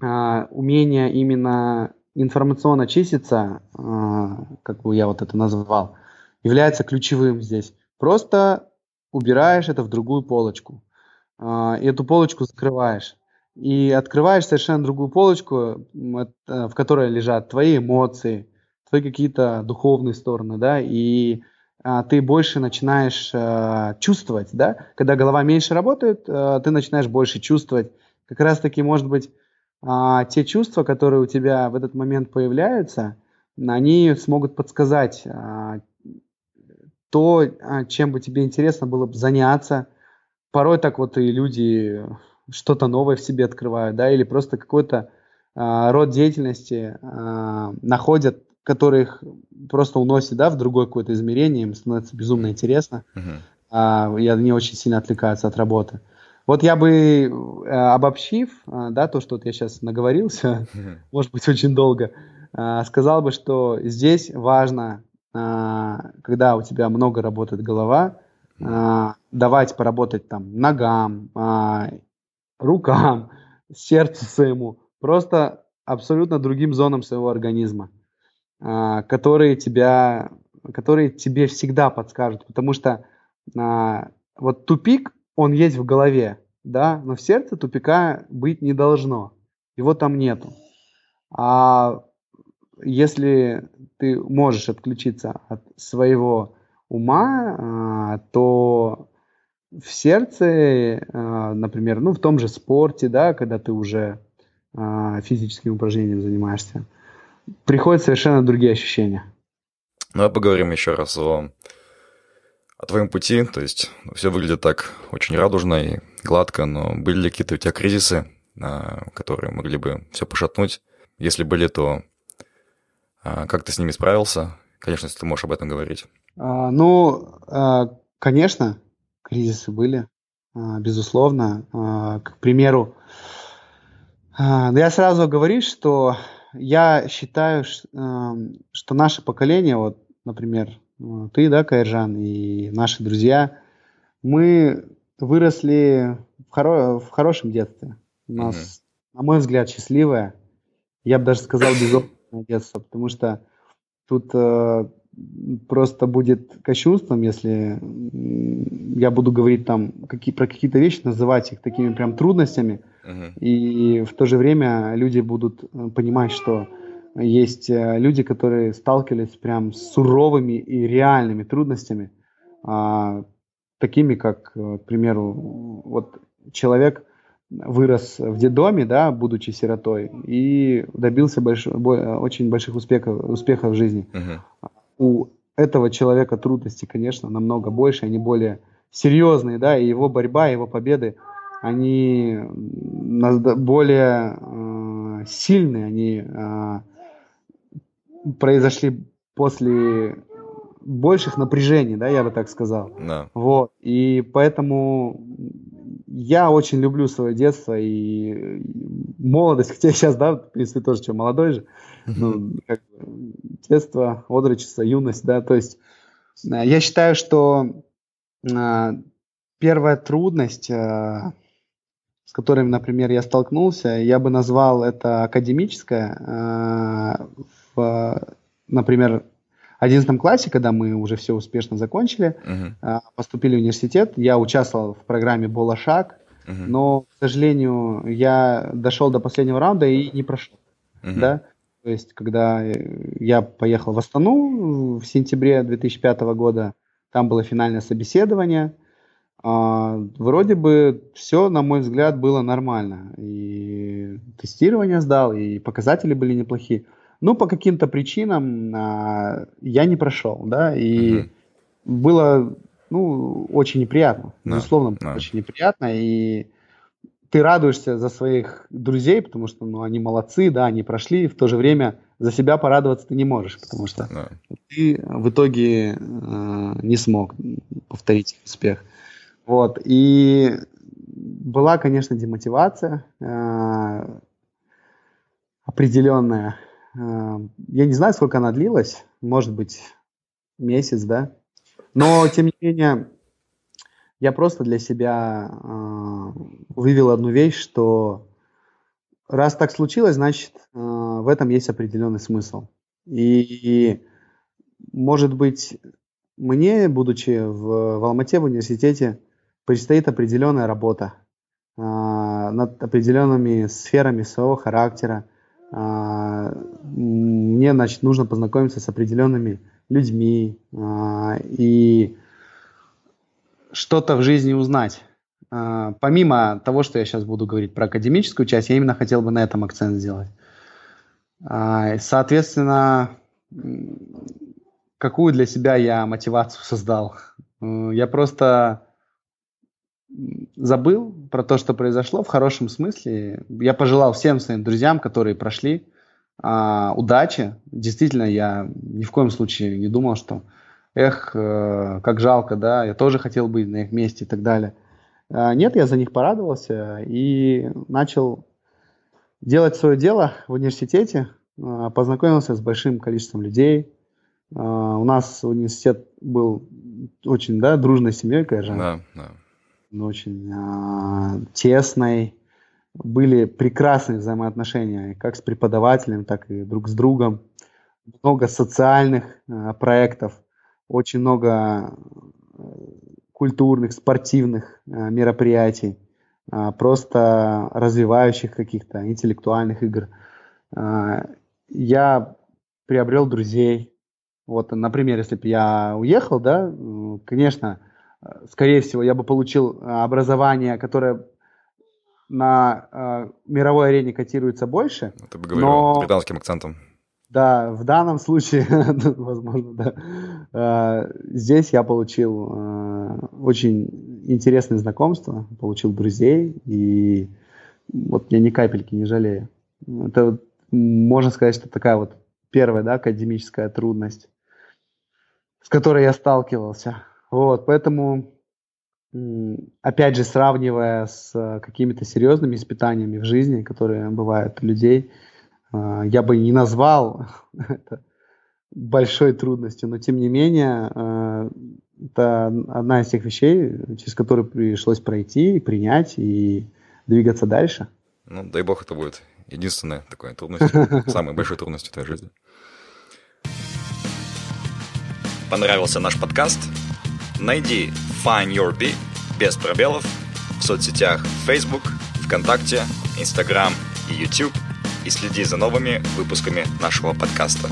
а, умение именно информационно чиститься, а, как бы я вот это назвал, является ключевым здесь. Просто убираешь это в другую полочку. А, и эту полочку закрываешь. И открываешь совершенно другую полочку, в которой лежат твои эмоции, твои какие-то духовные стороны, да, и ты больше начинаешь а, чувствовать, да, когда голова меньше работает, а, ты начинаешь больше чувствовать. Как раз-таки, может быть, а, те чувства, которые у тебя в этот момент появляются, они смогут подсказать а, то, а, чем бы тебе интересно было бы заняться. Порой так вот и люди что-то новое в себе открывают, да, или просто какой-то а, род деятельности а, находят, который их просто уносит, да, в другое какое-то измерение, им становится безумно интересно, uh-huh. а, и они очень сильно отвлекаются от работы. Вот я бы, э, обобщив, э, да, то, что вот я сейчас наговорился, [LAUGHS] может быть, очень долго, э, сказал бы, что здесь важно, когда у тебя много работает голова, давать поработать там ногам, рукам, сердцу своему, просто абсолютно другим зонам своего организма, которые тебя, которые тебе всегда подскажут, потому что вот тупик он есть в голове, да, но в сердце тупика быть не должно. Его там нету. А если ты можешь отключиться от своего ума, а, то в сердце, а, например, ну, в том же спорте, да, когда ты уже а, физическим упражнением занимаешься, приходят совершенно другие ощущения. А поговорим еще раз о о твоем пути, то есть ну, все выглядит так очень радужно и гладко, но были ли какие-то у тебя кризисы, а, которые могли бы все пошатнуть? Если были, то а, как ты с ними справился? Конечно, если ты можешь об этом говорить. А, ну, конечно, кризисы были, безусловно. К примеру, я сразу говорю, что я считаю, что наше поколение, вот, например, ты, да, Кайржан, и наши друзья, мы выросли в, хоро в хорошем детстве. У нас, mm-hmm. на мой взгляд, счастливое. Я бы даже сказал безопасное детство, потому что тут э, просто будет кощунством, если я буду говорить там какие, про какие-то вещи, называть их такими прям трудностями, uh-huh. и в то же время люди будут э, понимать, что есть э, люди, которые сталкивались прям с суровыми и реальными трудностями, а, такими как, э, к примеру, вот человек вырос в детдоме, да, будучи сиротой, и добился больш... очень больших успехов, успехов в жизни. Uh-huh. У этого человека трудности, конечно, намного больше, они более серьезные, да, и его борьба, его победы, они более э, сильные, они э, произошли после больших напряжений, да, я бы так сказал. Да. Вот. И поэтому я очень люблю свое детство и молодость, хотя сейчас, да, в принципе, тоже что, молодой же. Ну, как бы, детство, отрочество, юность, да, то есть э, я считаю, что э, первая трудность, э, с которой, например, я столкнулся, я бы назвал это академическая, в, например, 11 классе, когда мы уже все успешно закончили, uh-huh. поступили в университет, я участвовал в программе «Болошаг», uh-huh. но, к сожалению, я дошел до последнего раунда и не прошел. Uh-huh. Да? То есть, когда я поехал в Астану в сентябре 2005 года, там было финальное собеседование, а, вроде бы все, на мой взгляд, было нормально. И тестирование сдал, и показатели были неплохие. Ну, по каким-то причинам а, я не прошел, да, и угу. было, ну, очень неприятно, да, безусловно, да. очень неприятно, и ты радуешься за своих друзей, потому что, ну, они молодцы, да, они прошли, в то же время за себя порадоваться ты не можешь, потому что да. ты в итоге э, не смог повторить успех. Вот, и была, конечно, демотивация, э, определенная. Э, я не знаю, сколько она длилась, может быть, месяц, да. Но, тем не менее, я просто для себя э, вывел одну вещь, что раз так случилось, значит, э, в этом есть определенный смысл. И, может быть, мне, будучи в, в Алмате, в университете, предстоит определенная работа э, над определенными сферами своего характера, мне, значит, нужно познакомиться с определенными людьми а, и что-то в жизни узнать. А, помимо того, что я сейчас буду говорить про академическую часть, я именно хотел бы на этом акцент сделать. Соответственно, какую для себя я мотивацию [LAUGHS] создал? Я просто забыл про то, что произошло в хорошем смысле. Я пожелал всем своим друзьям, которые прошли, а, удачи. Действительно, я ни в коем случае не думал, что эх, э, как жалко, да, я тоже хотел быть на их месте и так далее. А, нет, я за них порадовался и начал делать свое дело в университете, а, познакомился с большим количеством людей. А, у нас университет был очень, да, дружной семьей, конечно. Да, да очень э, тесной. Были прекрасные взаимоотношения как с преподавателем, так и друг с другом. Много социальных э, проектов, очень много э, культурных, спортивных э, мероприятий, э, просто развивающих каких-то интеллектуальных игр. Э, я приобрел друзей. Вот, например, если бы я уехал, да, конечно, скорее всего, я бы получил а, образование, которое на э, мировой арене котируется больше. Ты бы говорил но... британским акцентом. Да, в данном случае, [LAUGHS] возможно, да. Э, здесь я получил э, очень интересные знакомства, получил друзей, и вот я ни капельки не жалею. Это, можно сказать, что такая вот первая, да, академическая трудность, с которой я сталкивался. Вот, поэтому, опять же, сравнивая с э, какими-то серьезными испытаниями в жизни, которые бывают у людей, э, я бы не назвал [LAUGHS] это большой трудностью, но тем не менее, э, это одна из тех вещей, через которые пришлось пройти, принять и двигаться дальше. Ну, дай бог, это будет единственная такая трудность, [LAUGHS] самая большая трудность в твоей жизни. Понравился наш подкаст? Найди Find Your Bee без пробелов в соцсетях Facebook, ВКонтакте, Instagram и YouTube и следи за новыми выпусками нашего подкаста.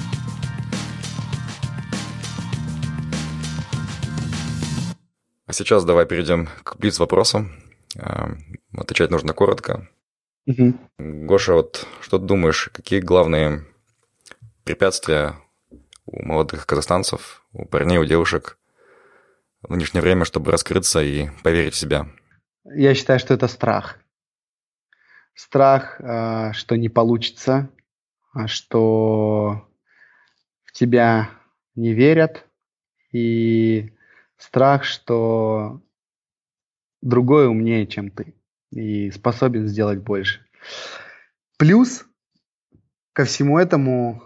А сейчас давай перейдем к блиц-вопросам. А, отвечать нужно коротко. Угу. Гоша, вот что ты думаешь, какие главные препятствия у молодых казахстанцев, у парней, у девушек в нынешнее время, чтобы раскрыться и поверить в себя? Я считаю, что это страх. Страх, э, что не получится, а что в тебя не верят, и страх, что другой умнее, чем ты, и способен сделать больше. Плюс ко всему этому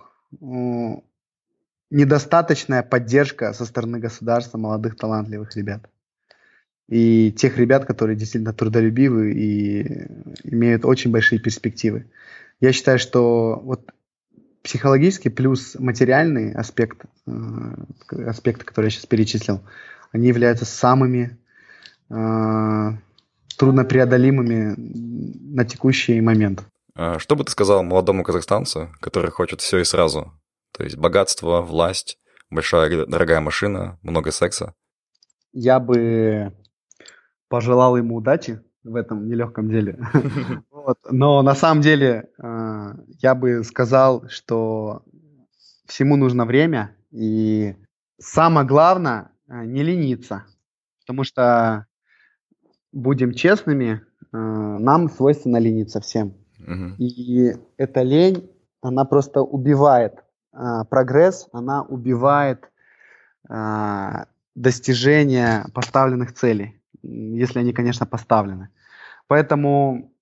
недостаточная поддержка со стороны государства молодых талантливых ребят. И тех ребят, которые действительно трудолюбивы и имеют очень большие перспективы. Я считаю, что вот психологический плюс материальный аспект, э, аспекты, которые я сейчас перечислил, они являются самыми э, труднопреодолимыми на текущий момент. А что бы ты сказал молодому казахстанцу, который хочет все и сразу? То есть богатство, власть, большая дорогая машина, много секса. Я бы пожелал ему удачи в этом нелегком деле. [LAUGHS] [LAUGHS] Но на самом деле э, я бы сказал, что всему нужно время, и самое главное э, не лениться, потому что будем честными, э, нам свойственно лениться всем. И эта лень, она просто убивает прогресс, она убивает а, достижение поставленных целей, если они, конечно, поставлены. Поэтому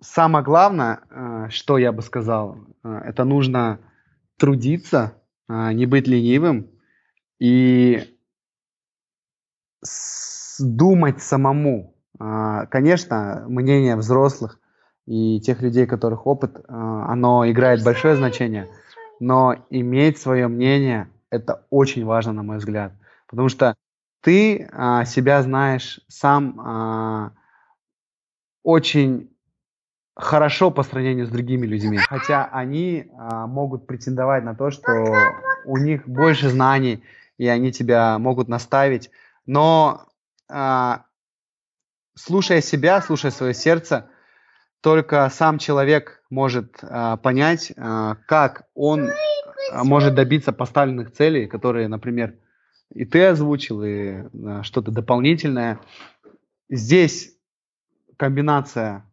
самое главное, э, что я бы сказал, э, это нужно трудиться, э, не быть ленивым и думать самому. Конечно, мнение взрослых и тех людей, которых опыт, оно играет большое значение, но иметь свое мнение – это очень важно, на мой взгляд, потому что ты себя знаешь сам очень хорошо по сравнению с другими людьми, хотя они а, могут претендовать на то, что у них больше знаний, и они тебя могут наставить, но а, слушая себя, слушая свое сердце, только сам человек может а, понять, а, как он а, может добиться поставленных целей, которые, например, и ты озвучил, и а, что-то дополнительное. Здесь комбинация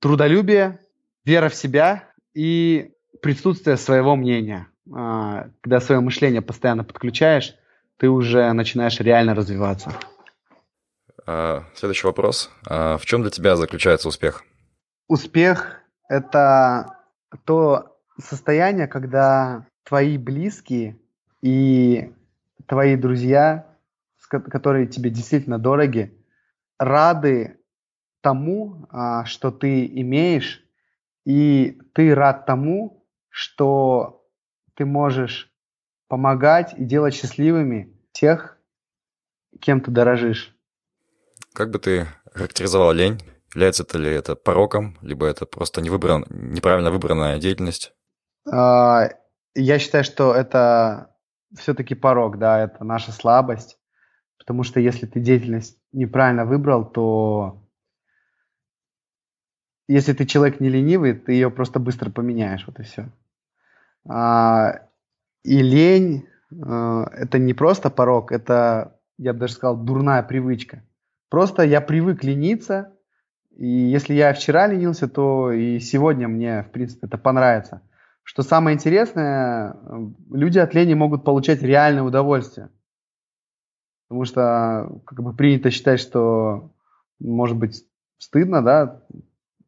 трудолюбие, вера в себя и присутствие своего мнения. А, когда свое мышление постоянно подключаешь, ты уже начинаешь реально развиваться. А, следующий вопрос. А в чем для тебя заключается успех? Успех – это то состояние, когда твои близкие и твои друзья, которые тебе действительно дороги, рады тому, а, что ты имеешь, и ты рад тому, что ты можешь помогать и делать счастливыми тех, кем ты дорожишь. Как бы ты характеризовал лень? Является это ли это пороком, либо это просто невыбран, неправильно выбранная деятельность? А, я считаю, что это все-таки порог, да, это наша слабость, потому что если ты деятельность неправильно выбрал, то если ты человек не ленивый, ты ее просто быстро поменяешь, вот и все. А, и лень а, это не просто порог, это, я бы даже сказал, дурная привычка. Просто я привык лениться, и если я вчера ленился, то и сегодня мне, в принципе, это понравится. Что самое интересное, люди от лени могут получать реальное удовольствие. Потому что как бы принято считать, что может быть стыдно, да,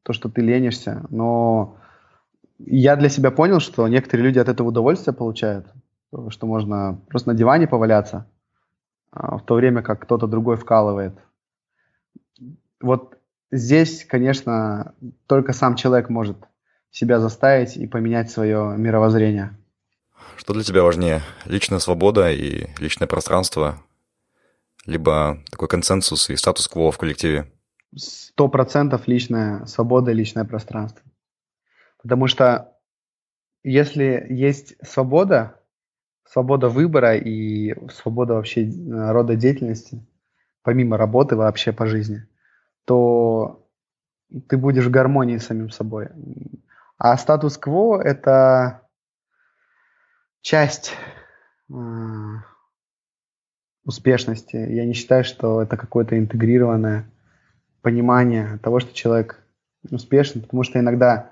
то, что ты ленишься. Но я для себя понял, что некоторые люди от этого удовольствие получают, что можно просто на диване поваляться, а, в то время как кто-то другой вкалывает. Вот здесь, конечно, только сам человек может себя заставить и поменять свое мировоззрение. Что для тебя важнее, личная свобода и личное пространство, либо такой консенсус и статус-кво в коллективе? сто процентов личная свобода, личное пространство. Потому что если есть свобода, свобода выбора и свобода вообще э, рода деятельности, помимо работы вообще по жизни, то ты будешь в гармонии с самим собой. А статус-кво – это часть э, успешности. Я не считаю, что это какое-то интегрированное понимание того, что человек успешен, потому что иногда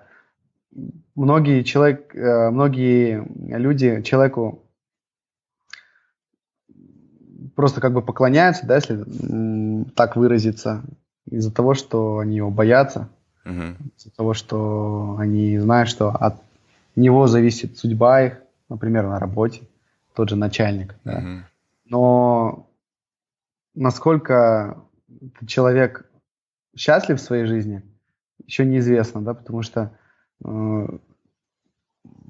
многие, человек, э, многие люди человеку просто как бы поклоняются, да, если так выразиться, из-за того, что они его боятся, uh-huh. из-за того, что они знают, что от него зависит судьба их, например, на работе, тот же начальник. Да. Но насколько человек счастлив в своей жизни, еще неизвестно, да, потому что э,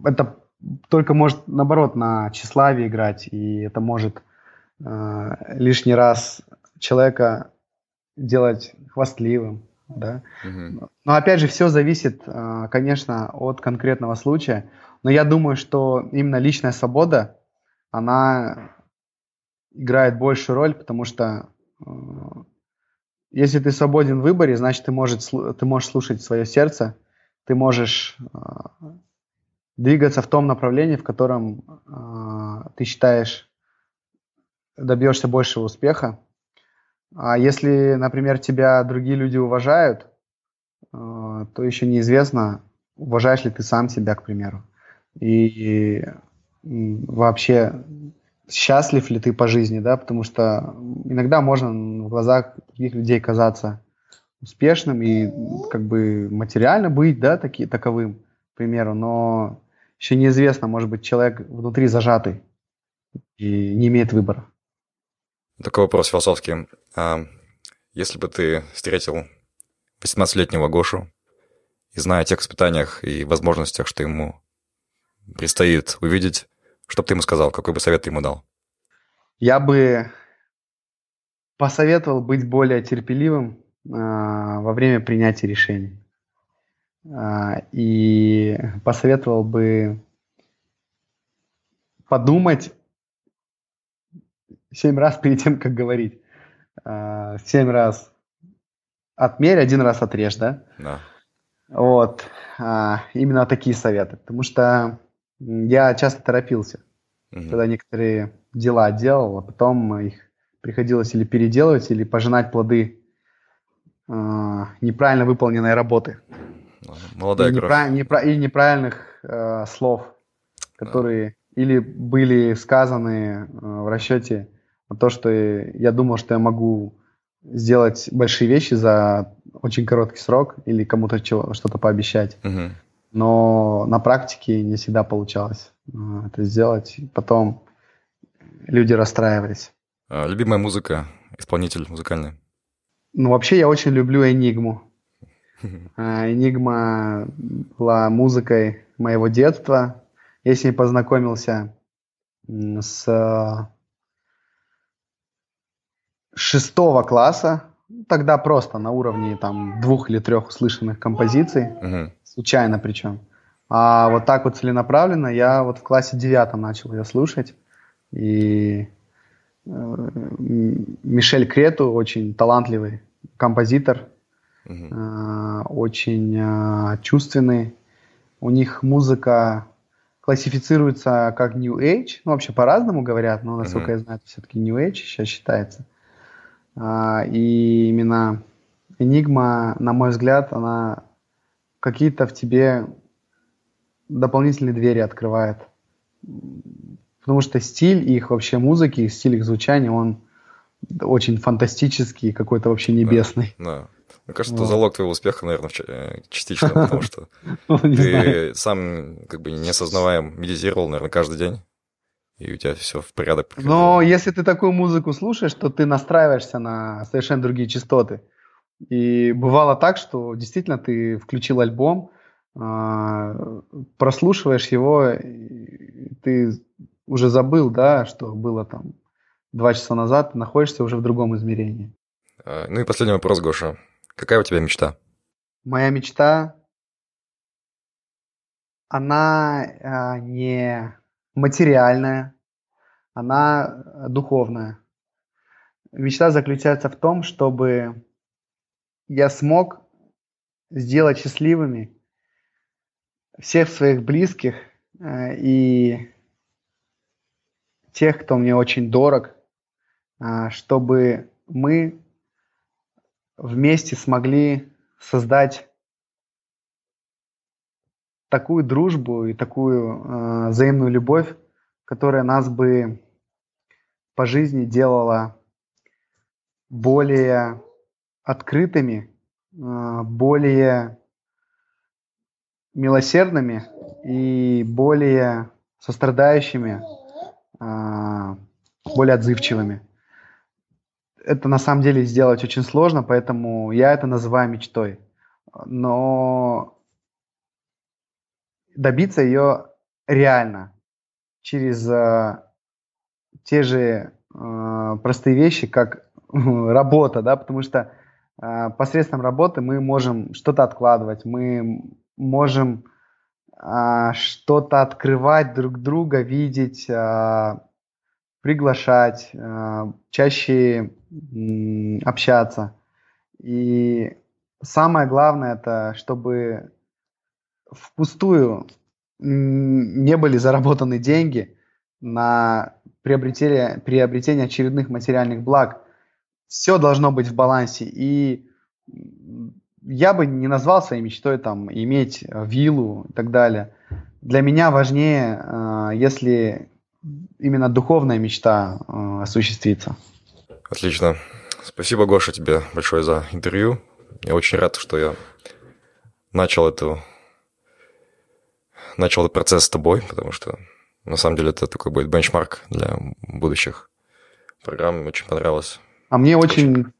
это только может, наоборот, на тщеславие играть, и это может э, лишний раз человека делать хвастливым, да. Mm-hmm. Но опять же, все зависит, э, конечно, от конкретного случая. Но я думаю, что именно личная свобода, она играет большую роль, потому что э, если ты свободен в выборе, значит, ты, можешь, ты можешь слушать свое сердце, ты можешь э, двигаться в том направлении, в котором ты считаешь добьешься большего успеха. А если, например, тебя другие люди уважают, э, то еще неизвестно, уважаешь ли ты сам себя, к примеру. И, вообще счастлив ли ты по жизни, да, потому что иногда можно в глазах других людей казаться успешным и как бы материально быть, да, таки, таковым, к примеру, но еще неизвестно, может быть, человек внутри зажатый и не имеет выбора. Такой вопрос философский. А если бы ты встретил 18-летнего Гошу и зная о тех испытаниях и возможностях, что ему предстоит увидеть, что бы ты ему сказал, какой бы совет ты ему дал? Я бы посоветовал быть более терпеливым э, во время принятия решений. Э, и посоветовал бы подумать семь раз [LAUGHS] перед тем, как говорить. Э, семь раз отмерь, один раз отрежь, да? Да. Вот. Э, именно такие советы. Потому что я часто торопился, угу. когда некоторые дела делал, а потом их приходилось или переделывать, или пожинать плоды э, неправильно выполненной работы. Молодая и, неправ... непра... и неправильных э, слов, которые да. или были сказаны э, в расчете то, что я думал, что я могу сделать большие вещи за очень короткий срок или кому-то что-то пообещать. Угу но на практике не всегда получалось э, это сделать. Потом люди расстраивались. А, любимая музыка, исполнитель музыкальный? Ну, вообще я очень люблю Энигму. А, Энигма была музыкой моего детства. Я с ней познакомился с шестого класса. Тогда просто на уровне там двух или трех услышанных композиций. Uh-huh случайно причем. А вот так вот целенаправленно я вот в классе девятом начал ее слушать. И э, Мишель Крету очень талантливый композитор, угу. очень э, чувственный. У них музыка классифицируется как New Age, ну вообще по-разному говорят, но насколько uh-huh. я знаю, все-таки New Age сейчас считается. А, и именно Enigma, на мой взгляд, она какие-то в тебе дополнительные двери открывает. Потому что стиль их вообще музыки, стиль их звучания, он очень фантастический, какой-то вообще небесный. Да, да. Мне кажется, вот. это залог твоего успеха, наверное, э, частично, потому [LAUGHS] что ну, ты сам, как бы не осознавая, медитировал, наверное, каждый день, и у тебя все в порядок. Но если ты такую музыку слушаешь, то ты настраиваешься на совершенно другие частоты. И бывало так, что действительно ты включил альбом, а, прослушиваешь его, ты уже забыл, да, что было там два часа назад, находишься уже в другом измерении. А, ну и последний вопрос, Гоша. Какая у тебя мечта? Моя мечта, она а, не материальная, она духовная. Мечта заключается в том, чтобы я смог сделать счастливыми всех своих близких э, и тех, кто мне очень дорог, э, чтобы мы вместе смогли создать такую дружбу и такую э, взаимную любовь, которая нас бы по жизни делала более открытыми, а, более милосердными и более сострадающими, а, более отзывчивыми. Это на самом деле сделать очень сложно, поэтому я это называю мечтой. Но добиться ее реально через а, те же простые вещи, как [LAUGHS] работа, да, потому что а, посредством работы мы можем что-то откладывать, мы можем а, что-то открывать друг друга, видеть, а, приглашать, чаще общаться. И самое главное это, чтобы впустую не были заработаны деньги на приобретение, приобретение очередных материальных благ, все должно быть в балансе. И я бы не назвал своей мечтой там иметь виллу и так далее. Для меня важнее, э, если именно духовная мечта э, осуществится. Отлично. Спасибо, Гоша, тебе большое за интервью. Я очень рад, что я начал эту начал этот процесс с тобой, потому что на самом деле это такой будет бенчмарк для будущих программ. Очень понравилось. А мне очень, очень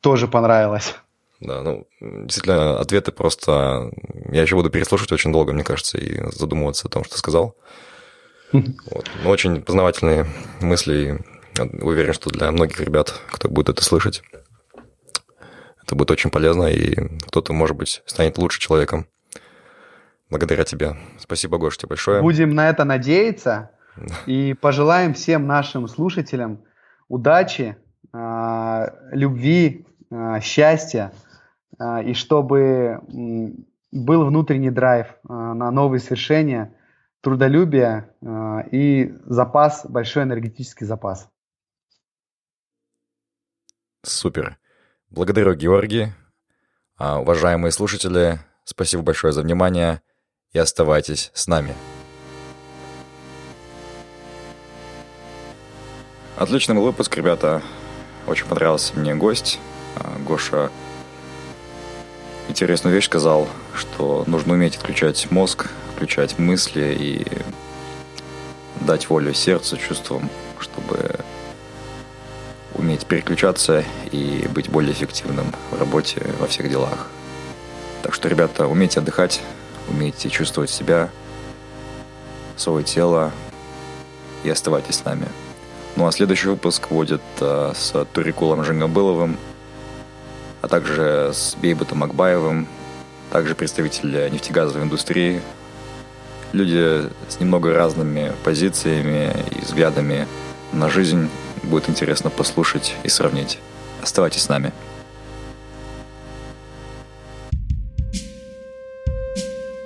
тоже понравилось. Да, ну, действительно, ответы просто... Я еще буду переслушивать очень долго, мне кажется, и задумываться о том, что сказал. [LAUGHS] Вот. Но очень познавательные мысли, уверен, что для многих ребят, кто будет это слышать, это будет очень полезно, и кто-то, может быть, станет лучше человеком благодаря тебе. Спасибо, Гош, тебе большое. Будем на это надеяться и пожелаем всем нашим слушателям удачи, а, любви, а, счастья, а, и чтобы был внутренний драйв на новые свершения, трудолюбие и запас, большой энергетический запас. Супер. Благодарю, Георгий. Уважаемые слушатели, спасибо большое за внимание и оставайтесь с нами. Отличный был выпуск, ребята. Очень понравился мне гость. А, Гоша интересную вещь сказал, что нужно уметь отключать мозг, включать мысли и дать волю сердцу, чувствам, чтобы уметь переключаться и быть более эффективным в работе, во всех делах. Так что, ребята, умейте отдыхать, умейте чувствовать себя, свое тело и оставайтесь с нами. Ну а следующий выпуск будет э, с Турикулом Жингабыловым, а также с Бейбутом Акбаевым, также представители нефтегазовой индустрии, люди с немного разными позициями и взглядами на жизнь. Будет интересно послушать и сравнить. Оставайтесь с нами.